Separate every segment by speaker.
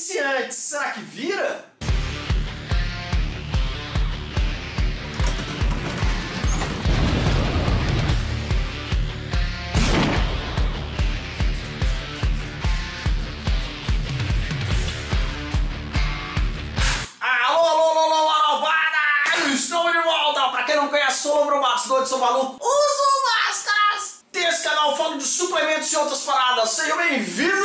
Speaker 1: iniciantes, será que vira? Não conhece, sou maluco. Uso máscaras! Desse canal falo de suplementos e outras paradas. Sejam bem-vindos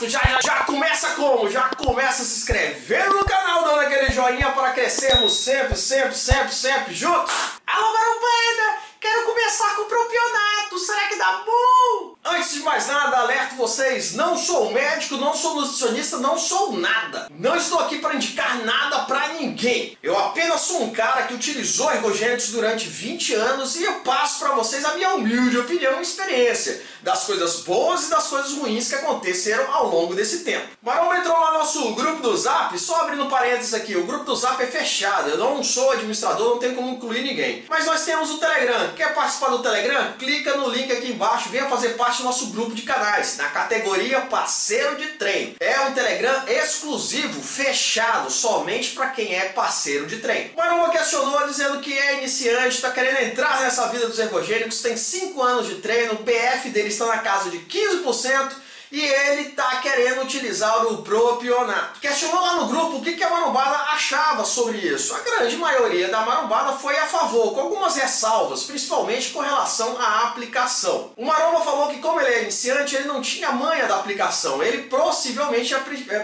Speaker 1: Vasco. Já, já, já começa como? Já começa se inscrevendo no canal, dando aquele joinha para crescermos sempre, sempre, sempre, sempre juntos. Alô, Barão Banda! Quero começar com o propionato. Será que dá bom? Antes de mais nada, alerto vocês, não sou médico, não sou nutricionista, não sou nada. Não estou aqui para indicar nada para ninguém. Eu apenas sou um cara que utilizou ergogênicos durante 20 anos e eu passo para vocês a minha humilde opinião e experiência das coisas boas e das coisas ruins que aconteceram ao longo desse tempo. Maromba entrou lá no nosso grupo do Zap, só abrindo parênteses aqui, o grupo do Zap é fechado, eu não sou administrador, não tenho como incluir ninguém. Mas nós temos o Telegram, quer participar do Telegram? Clica no link aqui embaixo, venha fazer parte do nosso grupo de canais, na categoria parceiro de treino. É um Telegram exclusivo, fechado, somente para quem é parceiro de treino. Maromba questionou dizendo que é iniciante, está querendo entrar nessa vida dos ergogênicos, tem 5 anos de treino, o PF dele está na casa de 15%, e ele está querendo utilizar o propionato. Questionou lá no grupo o que, a marombada achava sobre isso. A grande maioria da marombada foi a favor, com algumas ressalvas, principalmente com relação à aplicação. O maromba falou que como ele é iniciante, ele não tinha manha da aplicação. Ele possivelmente ia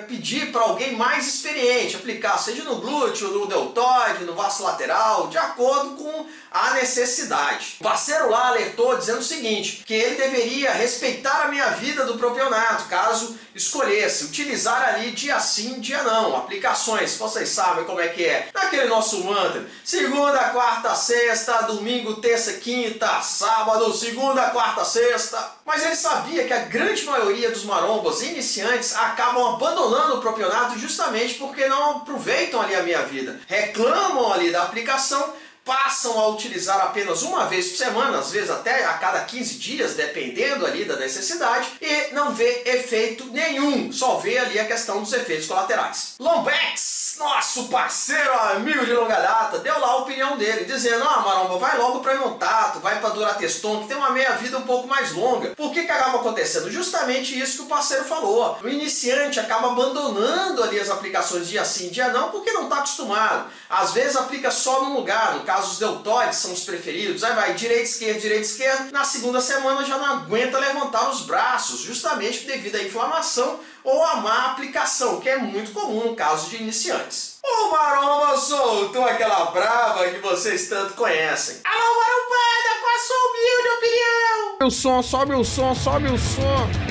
Speaker 1: pedir para alguém mais experiente aplicar, seja no glúteo, no deltoide, no vaso lateral, de acordo com a necessidade. O parceiro lá alertou dizendo o seguinte, que ele deveria respeitar a minha vida do propionato caso escolhesse utilizar ali dia sim, dia não, aplicações, vocês sabem como é que é. Naquele nosso mantra, segunda, quarta, sexta, domingo, terça, quinta, sábado, segunda, quarta, sexta. Mas ele sabia que a grande maioria dos marombas iniciantes acabam abandonando o propionato justamente porque não aproveitam ali a minha vida, reclamam ali da aplicação passam a utilizar apenas uma vez por semana, às vezes até a cada 15 dias, dependendo ali da necessidade, e não vê efeito nenhum, só vê ali a questão dos efeitos colaterais. Lombex, nosso parceiro amigo de longa data, deu lá a opinião dele, dizendo, ah Maromba, vai logo para Imontato, vai para Durateston, que tem uma meia-vida um pouco mais longa. Por que que acaba acontecendo? Justamente isso que o parceiro falou. O iniciante acaba abandonando ali as aplicações dia sim, dia não, porque não está acostumado. Às vezes aplica só num lugar, no caso os deltoides são os preferidos, aí vai direita, esquerda, direita, esquerda, na segunda semana já não aguenta levantar os braços, justamente devido à inflamação ou à má aplicação, que é muito comum no caso de iniciantes. O Maromba soltou aquela brava que vocês tanto conhecem. Alô Marombada, qual a sua humilde opinião?
Speaker 2: O som, sobe o som, sobe o som.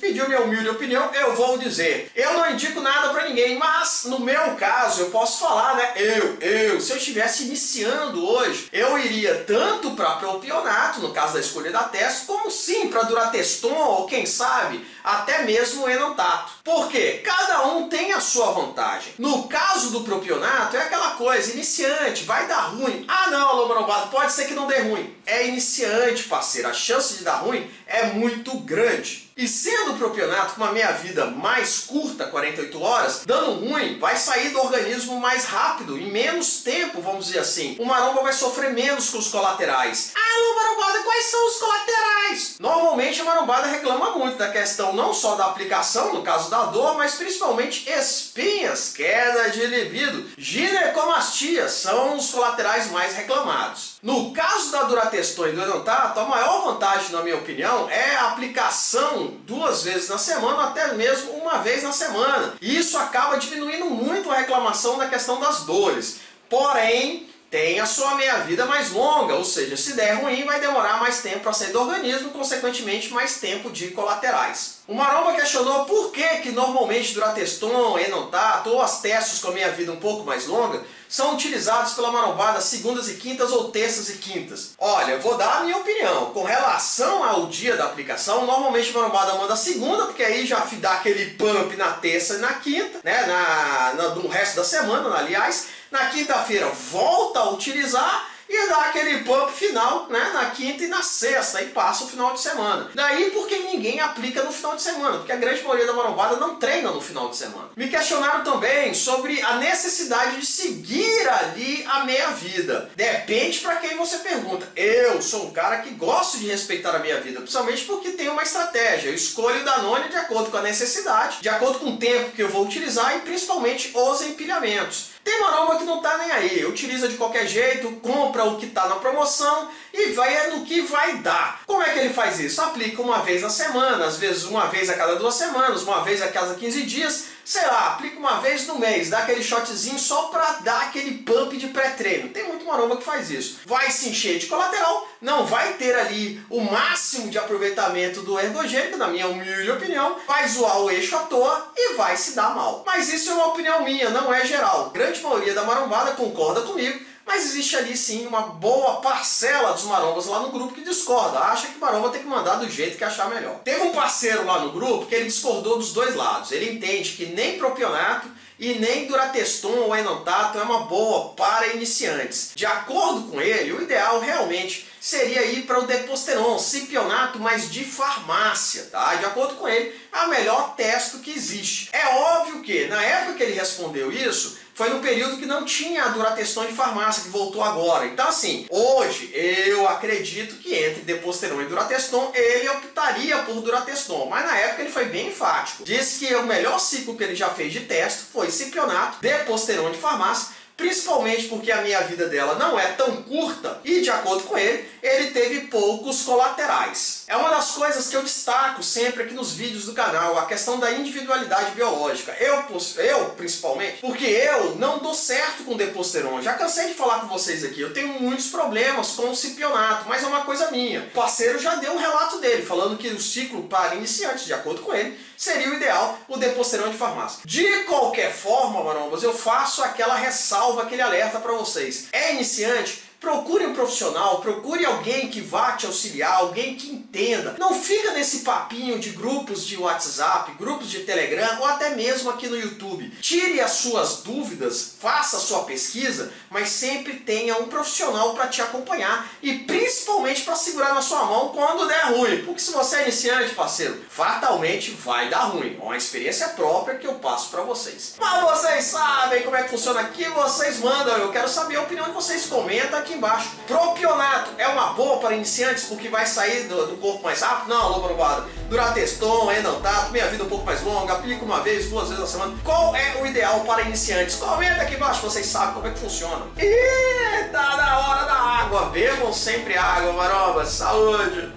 Speaker 1: Pediu minha humilde opinião, eu vou dizer. Eu não indico nada para ninguém, mas no meu caso eu posso falar, né? Eu, eu, se eu estivesse iniciando hoje, eu iria tanto para propionato, no caso da escolha da testa, como sim para durateston ou quem sabe até mesmo o enantato. Porque cada um tem a sua vantagem. No caso do propionato é aquela coisa, iniciante, vai dar ruim. Ah não, lombrobado, pode ser que não dê ruim. É iniciante, parceiro, a chance de dar ruim é muito grande. E sendo o propionato com uma meia-vida mais curta, 48 horas, dando ruim, vai sair do organismo mais rápido, em menos tempo, vamos dizer assim. O maromba vai sofrer menos com os colaterais. Ah, marombada, quais são os colaterais? Normalmente a marombada reclama muito da questão não só da aplicação, no caso da dor, mas principalmente espinhas, queda de libido, ginecomastia, são os colaterais mais reclamados. No caso da durateston e do a maior vantagem, na minha opinião, é a aplicação duas vezes na semana, até mesmo uma vez na semana. E isso acaba diminuindo muito a reclamação da questão das dores. Porém, tem a sua meia-vida mais longa, ou seja, se der ruim vai demorar mais tempo para sair do organismo, consequentemente mais tempo de colaterais. O Maromba questionou por que que normalmente Durateston, Enontato ou as testes com a meia-vida um pouco mais longa são utilizados pela marombada segundas e quintas ou terças e quintas. Olha, vou dar a minha opinião. Com relação ao dia da aplicação, normalmente a marombada manda segunda, porque aí já dá aquele pump na terça e na quinta, né, na, na, no resto da semana, aliás. Na quinta-feira volta a utilizar e dá aquele pump final, né, na quinta e na sexta, e passa o final de semana. Daí porque ninguém aplica no final de semana, porque a grande maioria da marombada não treina no final de semana. Me questionaram também sobre a necessidade de seguir ali a meia vida. Depende para quem você pergunta. Eu sou um cara que gosto de respeitar a minha vida, principalmente porque tem uma estratégia. Eu escolho o Danone de acordo com a necessidade, de acordo com o tempo que eu vou utilizar e principalmente os empilhamentos. Tem maromba que não tá nem aí, utiliza de qualquer jeito, compra o que tá na promoção e vai é no que vai dar. Como é que ele faz isso? Aplica uma vez na semana, às vezes uma vez a cada duas semanas, uma vez a cada 15 dias, sei lá, aplica uma vez no mês, dá aquele shotzinho só pra dar aquele pump de pré-treino. Tem muito maromba que faz isso. Vai se encher de colateral, não vai ter ali o máximo de aproveitamento do ergogênico, na minha humilde opinião, vai zoar o eixo à toa e vai se dar mal. Mas isso é uma opinião minha, não é geral. A grande maioria da marombada concorda comigo mas existe ali sim uma boa parcela dos marombas lá no grupo que discorda, acha que maromba tem que mandar do jeito que achar melhor. Teve um parceiro lá no grupo que ele discordou dos dois lados. Ele entende que nem propionato e nem Durateston ou Enantato é uma boa para iniciantes. De acordo com ele, o ideal realmente seria ir para o Deposteron, cipionato, mas de farmácia, tá? De acordo com ele, é o melhor testo que existe. É óbvio que, na época que ele respondeu isso, foi no período que não tinha a Durateston de farmácia, que voltou agora. Então assim, hoje eu acredito que entre Deposteron e Durateston, ele optaria por Durateston, mas na época ele foi bem enfático. Disse que o melhor ciclo que ele já fez de teste foi Cipionato, Deposteron de farmácia, principalmente porque a minha vida dela não é tão curta e, de acordo com ele, ele teve poucos colaterais. É uma das coisas que eu destaco sempre aqui nos vídeos do canal, a questão da individualidade biológica. Eu, eu principalmente, porque eu não dou certo com deposteron. Já cansei de falar com vocês aqui, eu tenho muitos problemas com o cipionato, mas é uma coisa minha. O parceiro já deu um relato dele, falando que o ciclo para iniciantes, de acordo com ele, seria o ideal o deposteron de farmácia. De qualquer forma, marombas, eu faço aquela ressalva, aquele alerta para vocês. É iniciante? Procure um profissional, procure alguém que vá te auxiliar, alguém que entenda. Não fica nesse papinho de grupos de WhatsApp, grupos de Telegram ou até mesmo aqui no YouTube. Tire as suas dúvidas, faça a sua pesquisa, mas sempre tenha um profissional para te acompanhar e principalmente para segurar na sua mão quando der ruim. Porque se você é iniciante, parceiro, fatalmente vai dar ruim. É uma experiência própria que eu passo para vocês. Mas vocês sabem como é que funciona aqui, vocês mandam. Eu quero saber a opinião de vocês. Comenta aqui aqui embaixo. Propionato é uma boa para iniciantes porque vai sair do, do corpo mais rápido? Não, alô, provado. Durateston, Enantato, minha vida um pouco mais longa, aplica uma vez, duas vezes na semana. Qual é o ideal para iniciantes? Comenta aqui embaixo, vocês sabem como é que funciona. E tá na hora da água. Bebam sempre água, maromba. Saúde!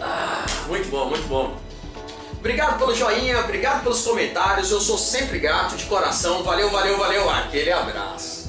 Speaker 1: Ah, muito bom, muito bom. Obrigado pelo joinha, obrigado pelos comentários, eu sou sempre grato de coração. Valeu, valeu, valeu, aquele abraço.